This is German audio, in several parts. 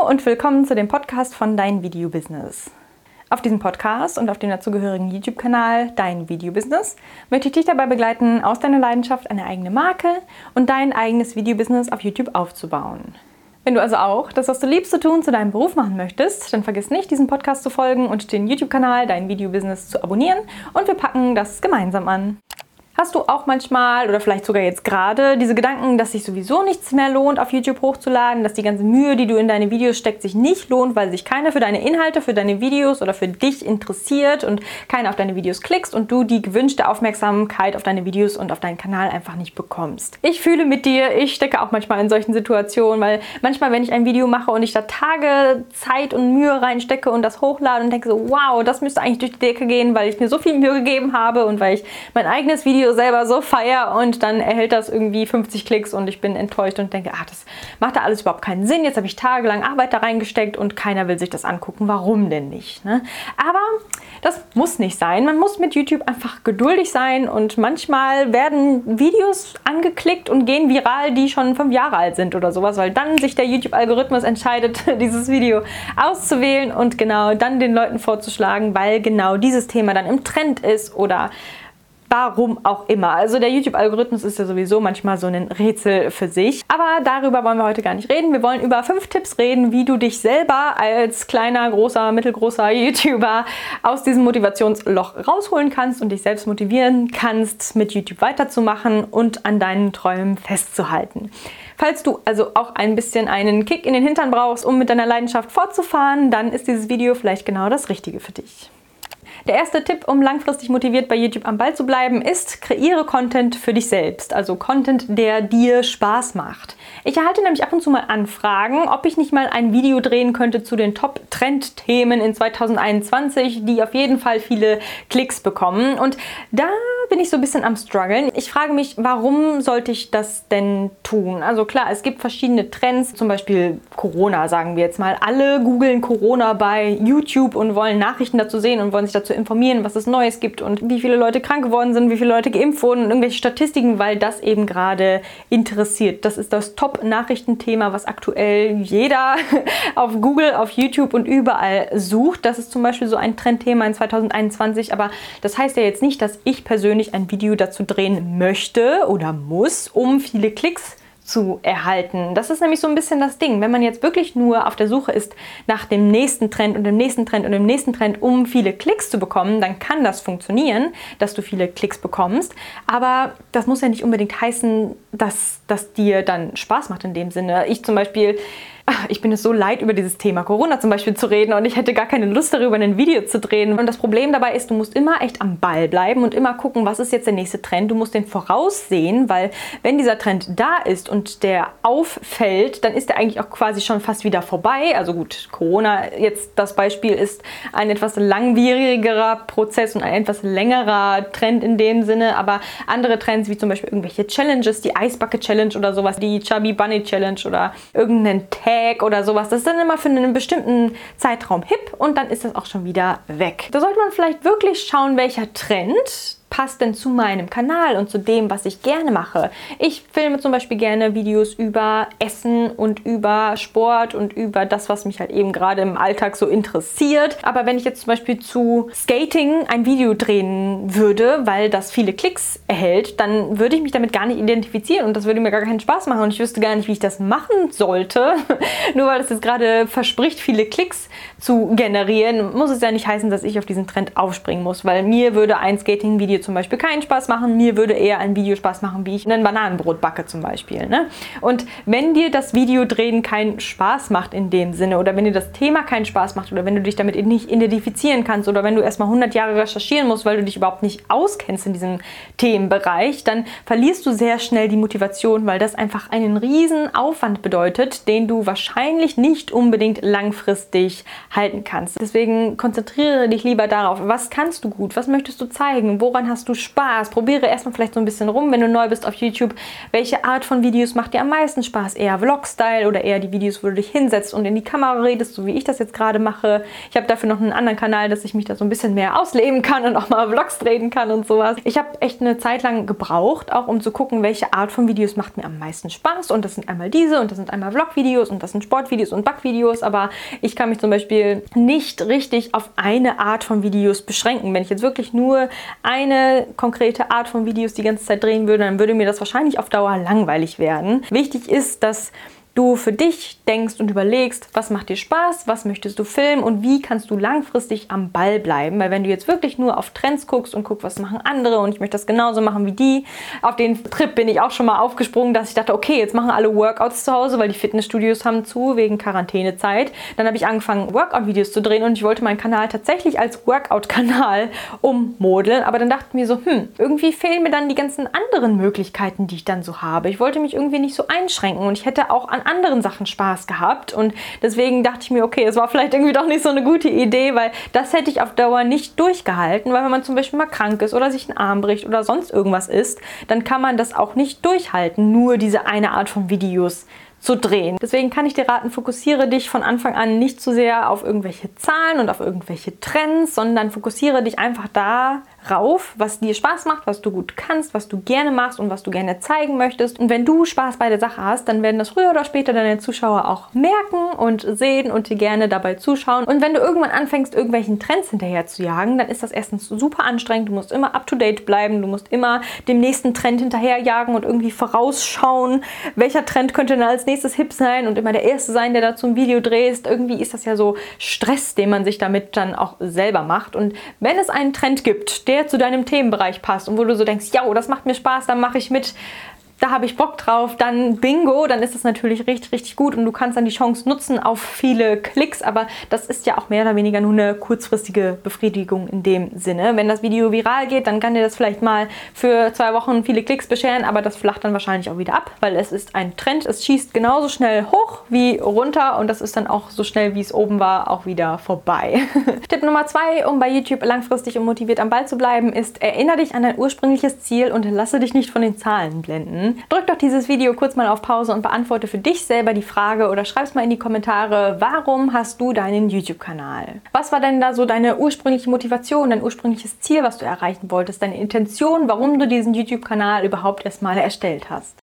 Hallo und willkommen zu dem Podcast von Dein Video Business. Auf diesem Podcast und auf dem dazugehörigen YouTube-Kanal Dein Video Business möchte ich dich dabei begleiten, aus deiner Leidenschaft eine eigene Marke und dein eigenes Video-Business auf YouTube aufzubauen. Wenn du also auch das, was du liebst zu tun, zu deinem Beruf machen möchtest, dann vergiss nicht, diesem Podcast zu folgen und den YouTube-Kanal Dein Video Business zu abonnieren und wir packen das gemeinsam an. Hast du auch manchmal oder vielleicht sogar jetzt gerade diese Gedanken, dass sich sowieso nichts mehr lohnt, auf YouTube hochzuladen, dass die ganze Mühe, die du in deine Videos steckst, sich nicht lohnt, weil sich keiner für deine Inhalte, für deine Videos oder für dich interessiert und keiner auf deine Videos klickst und du die gewünschte Aufmerksamkeit auf deine Videos und auf deinen Kanal einfach nicht bekommst? Ich fühle mit dir, ich stecke auch manchmal in solchen Situationen, weil manchmal, wenn ich ein Video mache und ich da Tage Zeit und Mühe reinstecke und das hochlade und denke so, wow, das müsste eigentlich durch die Decke gehen, weil ich mir so viel Mühe gegeben habe und weil ich mein eigenes Video selber so feier und dann erhält das irgendwie 50 Klicks und ich bin enttäuscht und denke, ach, das macht da alles überhaupt keinen Sinn. Jetzt habe ich tagelang Arbeit da reingesteckt und keiner will sich das angucken. Warum denn nicht? Ne? Aber das muss nicht sein. Man muss mit YouTube einfach geduldig sein und manchmal werden Videos angeklickt und gehen viral, die schon fünf Jahre alt sind oder sowas, weil dann sich der YouTube-Algorithmus entscheidet, dieses Video auszuwählen und genau dann den Leuten vorzuschlagen, weil genau dieses Thema dann im Trend ist oder Warum auch immer. Also der YouTube-Algorithmus ist ja sowieso manchmal so ein Rätsel für sich. Aber darüber wollen wir heute gar nicht reden. Wir wollen über fünf Tipps reden, wie du dich selber als kleiner, großer, mittelgroßer YouTuber aus diesem Motivationsloch rausholen kannst und dich selbst motivieren kannst, mit YouTube weiterzumachen und an deinen Träumen festzuhalten. Falls du also auch ein bisschen einen Kick in den Hintern brauchst, um mit deiner Leidenschaft fortzufahren, dann ist dieses Video vielleicht genau das Richtige für dich. Der erste Tipp, um langfristig motiviert bei YouTube am Ball zu bleiben, ist, kreiere Content für dich selbst. Also Content, der dir Spaß macht. Ich erhalte nämlich ab und zu mal Anfragen, ob ich nicht mal ein Video drehen könnte zu den Top-Trend-Themen in 2021, die auf jeden Fall viele Klicks bekommen. Und da bin ich so ein bisschen am struggeln. Ich frage mich, warum sollte ich das denn tun? Also klar, es gibt verschiedene Trends, zum Beispiel Corona, sagen wir jetzt mal. Alle googeln Corona bei YouTube und wollen Nachrichten dazu sehen und wollen sich dazu zu informieren, was es Neues gibt und wie viele Leute krank geworden sind, wie viele Leute geimpft wurden und irgendwelche Statistiken, weil das eben gerade interessiert. Das ist das Top-Nachrichtenthema, was aktuell jeder auf Google, auf YouTube und überall sucht. Das ist zum Beispiel so ein Trendthema in 2021, aber das heißt ja jetzt nicht, dass ich persönlich ein Video dazu drehen möchte oder muss, um viele Klicks zu erhalten. Das ist nämlich so ein bisschen das Ding. Wenn man jetzt wirklich nur auf der Suche ist nach dem nächsten Trend und dem nächsten Trend und dem nächsten Trend, um viele Klicks zu bekommen, dann kann das funktionieren, dass du viele Klicks bekommst. Aber das muss ja nicht unbedingt heißen, dass das dir dann Spaß macht in dem Sinne. Ich zum Beispiel ich bin es so leid, über dieses Thema Corona zum Beispiel zu reden und ich hätte gar keine Lust darüber, ein Video zu drehen. Und das Problem dabei ist, du musst immer echt am Ball bleiben und immer gucken, was ist jetzt der nächste Trend. Du musst den voraussehen, weil wenn dieser Trend da ist und der auffällt, dann ist der eigentlich auch quasi schon fast wieder vorbei. Also gut, Corona jetzt das Beispiel ist ein etwas langwierigerer Prozess und ein etwas längerer Trend in dem Sinne, aber andere Trends wie zum Beispiel irgendwelche Challenges, die Eisbucket Challenge oder sowas, die Chubby Bunny Challenge oder irgendeinen Tag Tag oder sowas. Das ist dann immer für einen bestimmten Zeitraum hip und dann ist das auch schon wieder weg. Da sollte man vielleicht wirklich schauen, welcher Trend passt denn zu meinem Kanal und zu dem, was ich gerne mache. Ich filme zum Beispiel gerne Videos über Essen und über Sport und über das, was mich halt eben gerade im Alltag so interessiert. Aber wenn ich jetzt zum Beispiel zu Skating ein Video drehen würde, weil das viele Klicks erhält, dann würde ich mich damit gar nicht identifizieren und das würde mir gar keinen Spaß machen und ich wüsste gar nicht, wie ich das machen sollte. Nur weil es jetzt gerade verspricht, viele Klicks zu generieren, muss es ja nicht heißen, dass ich auf diesen Trend aufspringen muss, weil mir würde ein Skating-Video zum Beispiel keinen Spaß machen. Mir würde eher ein Video Spaß machen, wie ich ein Bananenbrot backe zum Beispiel. Ne? Und wenn dir das Videodrehen keinen Spaß macht in dem Sinne oder wenn dir das Thema keinen Spaß macht oder wenn du dich damit nicht identifizieren kannst oder wenn du erstmal 100 Jahre recherchieren musst, weil du dich überhaupt nicht auskennst in diesem Themenbereich, dann verlierst du sehr schnell die Motivation, weil das einfach einen riesen Aufwand bedeutet, den du wahrscheinlich nicht unbedingt langfristig halten kannst. Deswegen konzentriere dich lieber darauf, was kannst du gut, was möchtest du zeigen, woran hast du Spaß? Probiere erstmal vielleicht so ein bisschen rum, wenn du neu bist auf YouTube. Welche Art von Videos macht dir am meisten Spaß? Eher Vlog-Style oder eher die Videos, wo du dich hinsetzt und in die Kamera redest, so wie ich das jetzt gerade mache. Ich habe dafür noch einen anderen Kanal, dass ich mich da so ein bisschen mehr ausleben kann und auch mal Vlogs drehen kann und sowas. Ich habe echt eine Zeit lang gebraucht, auch um zu gucken, welche Art von Videos macht mir am meisten Spaß. Und das sind einmal diese und das sind einmal Vlog-Videos und das sind Sportvideos und Backvideos. Aber ich kann mich zum Beispiel nicht richtig auf eine Art von Videos beschränken. Wenn ich jetzt wirklich nur eine konkrete Art von Videos die ganze Zeit drehen würde, dann würde mir das wahrscheinlich auf Dauer langweilig werden. Wichtig ist, dass du für dich denkst und überlegst, was macht dir Spaß, was möchtest du filmen und wie kannst du langfristig am Ball bleiben. Weil wenn du jetzt wirklich nur auf Trends guckst und guckst, was machen andere und ich möchte das genauso machen wie die, auf den Trip bin ich auch schon mal aufgesprungen, dass ich dachte, okay, jetzt machen alle Workouts zu Hause, weil die Fitnessstudios haben zu wegen Quarantänezeit. Dann habe ich angefangen, Workout-Videos zu drehen und ich wollte meinen Kanal tatsächlich als Workout-Kanal ummodeln. Aber dann dachte ich mir so, hm, irgendwie fehlen mir dann die ganzen anderen Möglichkeiten, die ich dann so habe. Ich wollte mich irgendwie nicht so einschränken und ich hätte auch an anderen Sachen Spaß gehabt. Und deswegen dachte ich mir, okay, es war vielleicht irgendwie doch nicht so eine gute Idee, weil das hätte ich auf Dauer nicht durchgehalten, weil wenn man zum Beispiel mal krank ist oder sich einen Arm bricht oder sonst irgendwas ist, dann kann man das auch nicht durchhalten, nur diese eine Art von Videos zu drehen. Deswegen kann ich dir raten, fokussiere dich von Anfang an nicht zu sehr auf irgendwelche Zahlen und auf irgendwelche Trends, sondern fokussiere dich einfach da rauf, was dir Spaß macht, was du gut kannst, was du gerne machst und was du gerne zeigen möchtest. Und wenn du Spaß bei der Sache hast, dann werden das früher oder später deine Zuschauer auch merken und sehen und dir gerne dabei zuschauen. Und wenn du irgendwann anfängst, irgendwelchen Trends hinterher zu jagen, dann ist das erstens super anstrengend. Du musst immer up to date bleiben, du musst immer dem nächsten Trend hinterherjagen und irgendwie vorausschauen, welcher Trend könnte dann als nächstes hip sein und immer der Erste sein, der dazu ein Video drehst. Irgendwie ist das ja so Stress, den man sich damit dann auch selber macht. Und wenn es einen Trend gibt, der zu deinem Themenbereich passt und wo du so denkst, ja, das macht mir Spaß, dann mache ich mit, da habe ich Bock drauf, dann Bingo, dann ist das natürlich richtig, richtig gut und du kannst dann die Chance nutzen auf viele Klicks, aber das ist ja auch mehr oder weniger nur eine kurzfristige Befriedigung in dem Sinne. Wenn das Video viral geht, dann kann dir das vielleicht mal für zwei Wochen viele Klicks bescheren, aber das flacht dann wahrscheinlich auch wieder ab, weil es ist ein Trend, es schießt genauso schnell hoch wie runter und das ist dann auch so schnell, wie es oben war, auch wieder vorbei. Tipp Nummer zwei, um bei YouTube langfristig und motiviert am Ball zu bleiben, ist, erinnere dich an dein ursprüngliches Ziel und lasse dich nicht von den Zahlen blenden. Drück doch dieses Video kurz mal auf Pause und beantworte für dich selber die Frage oder schreib es mal in die Kommentare, warum hast du deinen YouTube-Kanal? Was war denn da so deine ursprüngliche Motivation, dein ursprüngliches Ziel, was du erreichen wolltest, deine Intention, warum du diesen YouTube-Kanal überhaupt erstmal erstellt hast?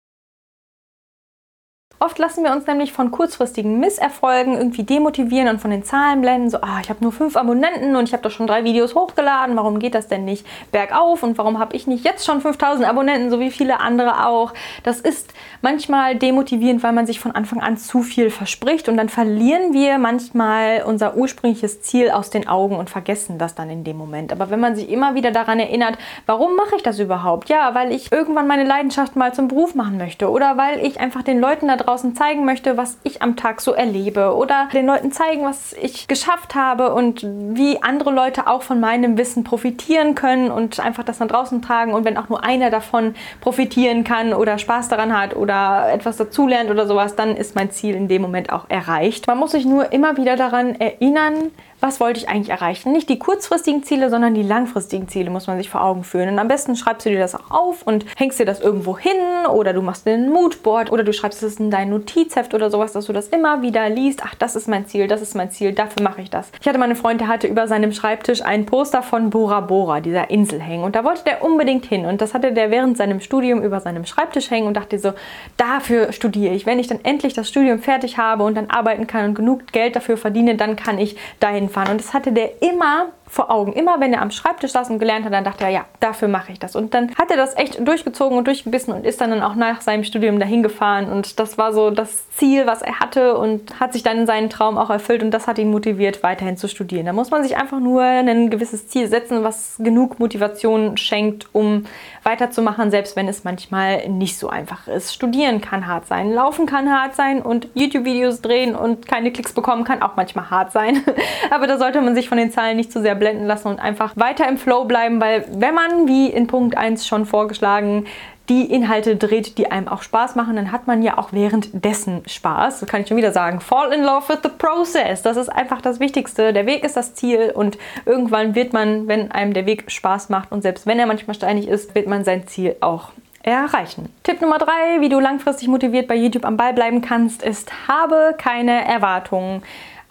Oft lassen wir uns nämlich von kurzfristigen Misserfolgen irgendwie demotivieren und von den Zahlen blenden. So, ah, ich habe nur fünf Abonnenten und ich habe doch schon drei Videos hochgeladen. Warum geht das denn nicht bergauf? Und warum habe ich nicht jetzt schon 5000 Abonnenten, so wie viele andere auch? Das ist manchmal demotivierend, weil man sich von Anfang an zu viel verspricht und dann verlieren wir manchmal unser ursprüngliches Ziel aus den Augen und vergessen das dann in dem Moment. Aber wenn man sich immer wieder daran erinnert, warum mache ich das überhaupt? Ja, weil ich irgendwann meine Leidenschaft mal zum Beruf machen möchte oder weil ich einfach den Leuten da draußen draußen zeigen möchte, was ich am Tag so erlebe oder den Leuten zeigen, was ich geschafft habe und wie andere Leute auch von meinem Wissen profitieren können und einfach das nach draußen tragen und wenn auch nur einer davon profitieren kann oder Spaß daran hat oder etwas dazulernt oder sowas, dann ist mein Ziel in dem Moment auch erreicht. Man muss sich nur immer wieder daran erinnern, was wollte ich eigentlich erreichen? Nicht die kurzfristigen Ziele, sondern die langfristigen Ziele muss man sich vor Augen führen. Und am besten schreibst du dir das auch auf und hängst dir das irgendwo hin oder du machst ein Moodboard oder du schreibst es in dein Notizheft oder sowas, dass du das immer wieder liest. Ach, das ist mein Ziel, das ist mein Ziel, dafür mache ich das. Ich hatte meinen Freund, der hatte über seinem Schreibtisch ein Poster von Bora Bora, dieser Insel hängen. Und da wollte der unbedingt hin. Und das hatte der während seinem Studium über seinem Schreibtisch hängen und dachte so, dafür studiere ich. Wenn ich dann endlich das Studium fertig habe und dann arbeiten kann und genug Geld dafür verdiene, dann kann ich dahin fahren. Und das hatte der immer vor Augen. Immer wenn er am Schreibtisch saß und gelernt hat, dann dachte er, ja, dafür mache ich das. Und dann hat er das echt durchgezogen und durchgebissen und ist dann, dann auch nach seinem Studium dahin gefahren. Und das war so das Ziel, was er hatte und hat sich dann seinen Traum auch erfüllt und das hat ihn motiviert, weiterhin zu studieren. Da muss man sich einfach nur ein gewisses Ziel setzen, was genug Motivation schenkt, um weiterzumachen, selbst wenn es manchmal nicht so einfach ist. Studieren kann hart sein, laufen kann hart sein und YouTube-Videos drehen und keine Klicks bekommen kann auch manchmal hart sein. Aber da sollte man sich von den Zahlen nicht zu sehr blenden lassen und einfach weiter im Flow bleiben, weil wenn man, wie in Punkt 1 schon vorgeschlagen, die Inhalte dreht, die einem auch Spaß machen, dann hat man ja auch währenddessen Spaß. Das kann ich schon wieder sagen. Fall in love with the process. Das ist einfach das Wichtigste. Der Weg ist das Ziel und irgendwann wird man, wenn einem der Weg Spaß macht und selbst wenn er manchmal steinig ist, wird man sein Ziel auch erreichen. Tipp Nummer drei, wie du langfristig motiviert bei YouTube am Ball bleiben kannst, ist, habe keine Erwartungen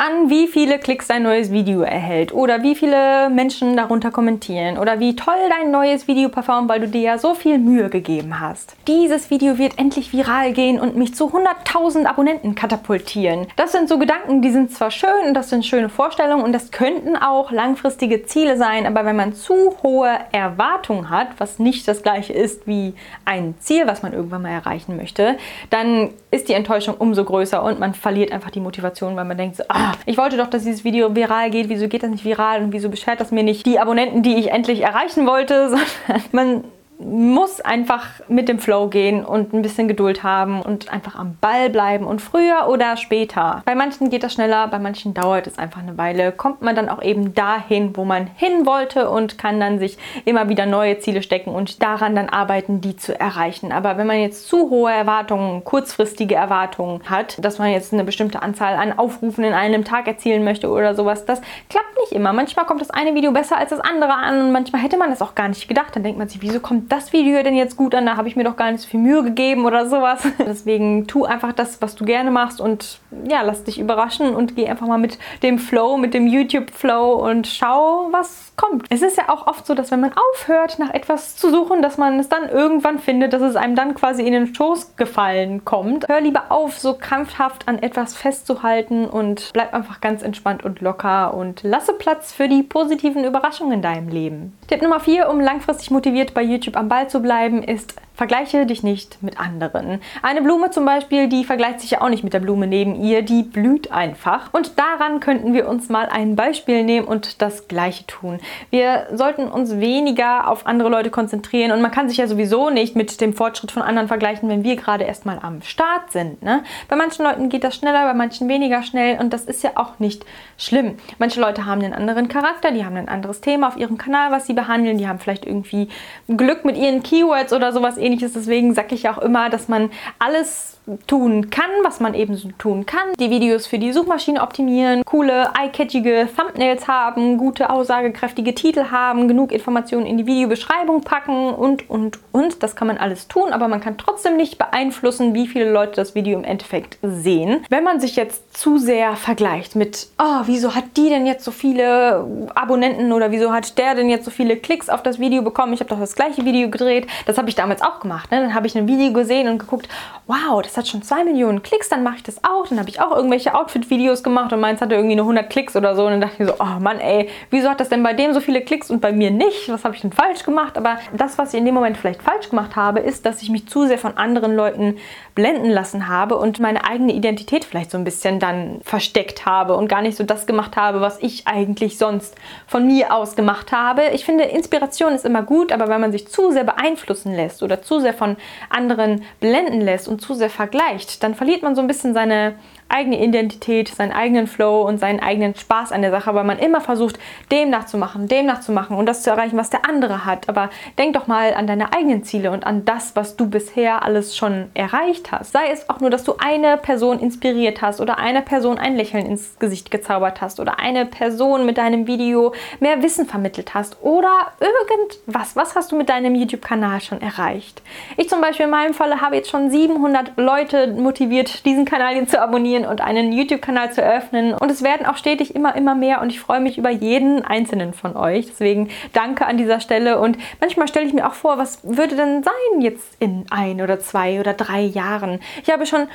an, wie viele Klicks dein neues Video erhält oder wie viele Menschen darunter kommentieren oder wie toll dein neues Video performt, weil du dir ja so viel Mühe gegeben hast. Dieses Video wird endlich viral gehen und mich zu 100.000 Abonnenten katapultieren. Das sind so Gedanken, die sind zwar schön und das sind schöne Vorstellungen und das könnten auch langfristige Ziele sein, aber wenn man zu hohe Erwartungen hat, was nicht das gleiche ist wie ein Ziel, was man irgendwann mal erreichen möchte, dann ist die Enttäuschung umso größer und man verliert einfach die Motivation, weil man denkt so, ah, ich wollte doch, dass dieses Video viral geht, wieso geht das nicht viral und wieso beschert das mir nicht die Abonnenten, die ich endlich erreichen wollte, sondern man muss einfach mit dem Flow gehen und ein bisschen Geduld haben und einfach am Ball bleiben und früher oder später. Bei manchen geht das schneller, bei manchen dauert es einfach eine Weile. Kommt man dann auch eben dahin, wo man hin wollte und kann dann sich immer wieder neue Ziele stecken und daran dann arbeiten, die zu erreichen. Aber wenn man jetzt zu hohe Erwartungen, kurzfristige Erwartungen hat, dass man jetzt eine bestimmte Anzahl an Aufrufen in einem Tag erzielen möchte oder sowas, das klappt nicht immer. Manchmal kommt das eine Video besser als das andere an und manchmal hätte man das auch gar nicht gedacht. Dann denkt man sich, wieso kommt das Video denn jetzt gut an? Da habe ich mir doch gar nicht so viel Mühe gegeben oder sowas. Deswegen tu einfach das, was du gerne machst und ja, lass dich überraschen und geh einfach mal mit dem Flow, mit dem YouTube-Flow und schau, was kommt. Es ist ja auch oft so, dass wenn man aufhört, nach etwas zu suchen, dass man es dann irgendwann findet, dass es einem dann quasi in den Schoß gefallen kommt. Hör lieber auf, so krampfhaft an etwas festzuhalten und bleib einfach ganz entspannt und locker und lasse Platz für die positiven Überraschungen in deinem Leben. Tipp Nummer 4, um langfristig motiviert bei YouTube am Ball zu bleiben, ist Vergleiche dich nicht mit anderen. Eine Blume zum Beispiel, die vergleicht sich ja auch nicht mit der Blume neben ihr, die blüht einfach. Und daran könnten wir uns mal ein Beispiel nehmen und das Gleiche tun. Wir sollten uns weniger auf andere Leute konzentrieren und man kann sich ja sowieso nicht mit dem Fortschritt von anderen vergleichen, wenn wir gerade erstmal am Start sind. Ne? Bei manchen Leuten geht das schneller, bei manchen weniger schnell und das ist ja auch nicht schlimm. Manche Leute haben einen anderen Charakter, die haben ein anderes Thema auf ihrem Kanal, was sie behandeln, die haben vielleicht irgendwie Glück mit ihren Keywords oder sowas ähnliches. Deswegen sage ich auch immer, dass man alles tun kann, was man eben so tun kann. Die Videos für die Suchmaschine optimieren, coole, eye-catchige Thumbnails haben, gute, aussagekräftige Titel haben, genug Informationen in die Videobeschreibung packen und, und, und. Das kann man alles tun, aber man kann trotzdem nicht beeinflussen, wie viele Leute das Video im Endeffekt sehen. Wenn man sich jetzt zu sehr vergleicht mit, oh, wieso hat die denn jetzt so viele Abonnenten oder wieso hat der denn jetzt so viele Klicks auf das Video bekommen? Ich habe doch das gleiche Video gedreht. Das habe ich damals auch gemacht. Ne? Dann habe ich ein Video gesehen und geguckt, wow, das hat schon zwei Millionen Klicks, dann mache ich das auch. Dann habe ich auch irgendwelche Outfit-Videos gemacht und meins hatte irgendwie nur 100 Klicks oder so. Und dann dachte ich so, oh Mann, ey, wieso hat das denn bei dem so viele Klicks und bei mir nicht? Was habe ich denn falsch gemacht? Aber das, was ich in dem Moment vielleicht falsch gemacht habe, ist, dass ich mich zu sehr von anderen Leuten blenden lassen habe und meine eigene Identität vielleicht so ein bisschen dann versteckt habe und gar nicht so das gemacht habe, was ich eigentlich sonst von mir aus gemacht habe. Ich finde, Inspiration ist immer gut, aber wenn man sich zu sehr beeinflussen lässt oder zu sehr von anderen blenden lässt und zu sehr vergleicht, dann verliert man so ein bisschen seine eigene Identität, seinen eigenen Flow und seinen eigenen Spaß an der Sache, weil man immer versucht, dem nachzumachen, dem nachzumachen und das zu erreichen, was der andere hat. Aber denk doch mal an deine eigenen Ziele und an das, was du bisher alles schon erreicht hast. Sei es auch nur, dass du eine Person inspiriert hast oder einer Person ein Lächeln ins Gesicht gezaubert hast oder eine Person mit deinem Video mehr Wissen vermittelt hast oder irgendwas. Was hast du mit deinem YouTube-Kanal schon erreicht? Ich zum Beispiel in meinem Falle habe jetzt schon 700 Leute motiviert, diesen Kanal hier zu abonnieren abonnieren und einen YouTube-Kanal zu eröffnen. Und es werden auch stetig immer, immer mehr und ich freue mich über jeden einzelnen von euch. Deswegen danke an dieser Stelle und manchmal stelle ich mir auch vor, was würde denn sein jetzt in ein oder zwei oder drei Jahren? Ich habe schon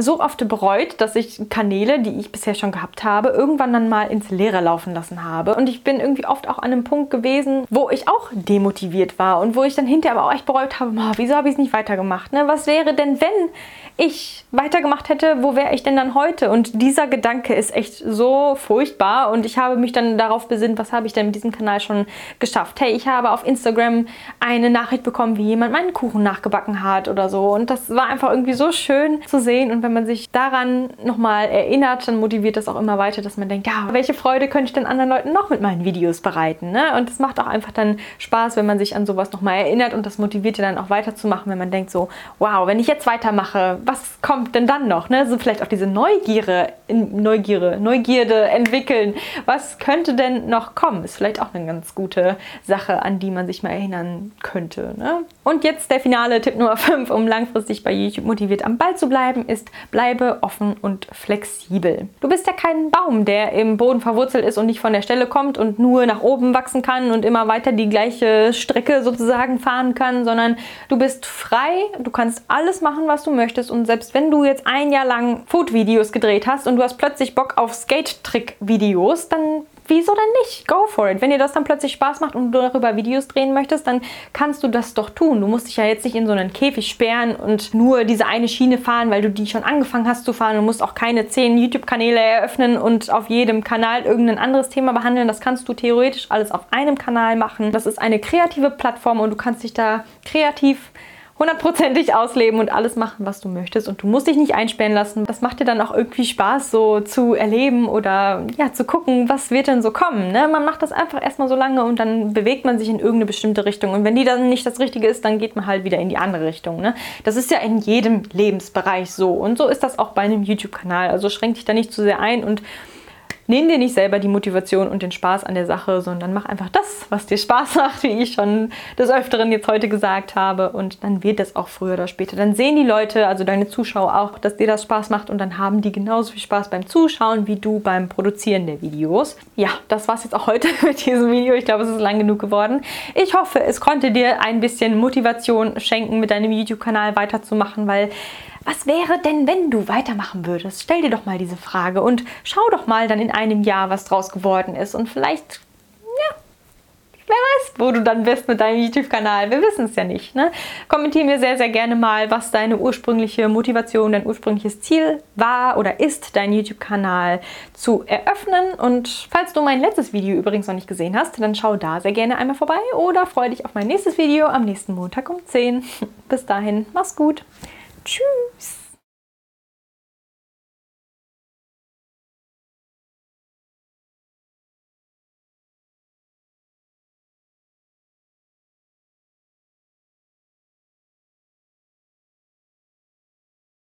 so oft bereut, dass ich Kanäle, die ich bisher schon gehabt habe, irgendwann dann mal ins Leere laufen lassen habe. Und ich bin irgendwie oft auch an einem Punkt gewesen, wo ich auch demotiviert war und wo ich dann hinterher aber auch echt bereut habe, oh, wieso habe ich es nicht weitergemacht? Ne? Was wäre denn, wenn ich weitergemacht hätte, wo wäre ich denn dann heute? Und dieser Gedanke ist echt so furchtbar und ich habe mich dann darauf besinnt, was habe ich denn mit diesem Kanal schon geschafft? Hey, ich habe auf Instagram eine Nachricht bekommen, wie jemand meinen Kuchen nachgebacken hat oder so und das war einfach irgendwie so schön zu sehen und wenn man sich daran nochmal erinnert, dann motiviert das auch immer weiter, dass man denkt, ja, welche Freude könnte ich denn anderen Leuten noch mit meinen Videos bereiten? Ne? Und es macht auch einfach dann Spaß, wenn man sich an sowas nochmal erinnert und das motiviert ja dann auch weiterzumachen, wenn man denkt so, wow, wenn ich jetzt weitermache, was kommt denn dann noch? Ne? So vielleicht auch diese Neugierde, Neugierde, Neugierde entwickeln. Was könnte denn noch kommen? Ist vielleicht auch eine ganz gute Sache, an die man sich mal erinnern könnte. Ne? Und jetzt der finale Tipp Nummer 5, um langfristig bei YouTube motiviert am Ball zu bleiben, ist, bleibe offen und flexibel. Du bist ja kein Baum, der im Boden verwurzelt ist und nicht von der Stelle kommt und nur nach oben wachsen kann und immer weiter die gleiche Strecke sozusagen fahren kann, sondern du bist frei, du kannst alles machen, was du möchtest und selbst wenn du jetzt ein Jahr lang Food-Videos gedreht hast und du hast plötzlich Bock auf Skate-Trick-Videos, dann wieso denn nicht? Go for it. Wenn dir das dann plötzlich Spaß macht und du darüber Videos drehen möchtest, dann kannst du das doch tun. Du musst dich ja jetzt nicht in so einen Käfig sperren und nur diese eine Schiene fahren, weil du die schon angefangen hast zu fahren. Du musst auch keine zehn YouTube-Kanäle eröffnen und auf jedem Kanal irgendein anderes Thema behandeln. Das kannst du theoretisch alles auf einem Kanal machen. Das ist eine kreative Plattform und du kannst dich da kreativ hundertprozentig ausleben und alles machen, was du möchtest. Und du musst dich nicht einsperren lassen. Das macht dir dann auch irgendwie Spaß, so zu erleben oder ja, zu gucken, was wird denn so kommen. Ne? Man macht das einfach erstmal so lange und dann bewegt man sich in irgendeine bestimmte Richtung. Und wenn die dann nicht das Richtige ist, dann geht man halt wieder in die andere Richtung. Ne? Das ist ja in jedem Lebensbereich so. Und so ist das auch bei einem YouTube-Kanal. Also schränk dich da nicht zu sehr ein und nimm dir nicht selber die Motivation und den Spaß an der Sache, sondern mach einfach das, was dir Spaß macht, wie ich schon des Öfteren jetzt heute gesagt habe. Und dann wird das auch früher oder später. Dann sehen die Leute, also deine Zuschauer auch, dass dir das Spaß macht und dann haben die genauso viel Spaß beim Zuschauen wie du beim Produzieren der Videos. Ja, das war es jetzt auch heute mit diesem Video. Ich glaube, es ist lang genug geworden. Ich hoffe, es konnte dir ein bisschen Motivation schenken, mit deinem YouTube-Kanal weiterzumachen, weil was wäre denn, wenn du weitermachen würdest? Stell dir doch mal diese Frage und schau doch mal dann in einem Jahr, was draus geworden ist. Und vielleicht, ja, wer weiß, wo du dann bist mit deinem YouTube-Kanal. Wir wissen es ja nicht. Ne? Kommentier mir sehr, sehr gerne mal, was deine ursprüngliche Motivation, dein ursprüngliches Ziel war oder ist, deinen YouTube-Kanal zu eröffnen. Und falls du mein letztes Video übrigens noch nicht gesehen hast, dann schau da sehr gerne einmal vorbei oder freue dich auf mein nächstes Video am nächsten Montag um 10. Bis dahin, mach's gut. Tschüss.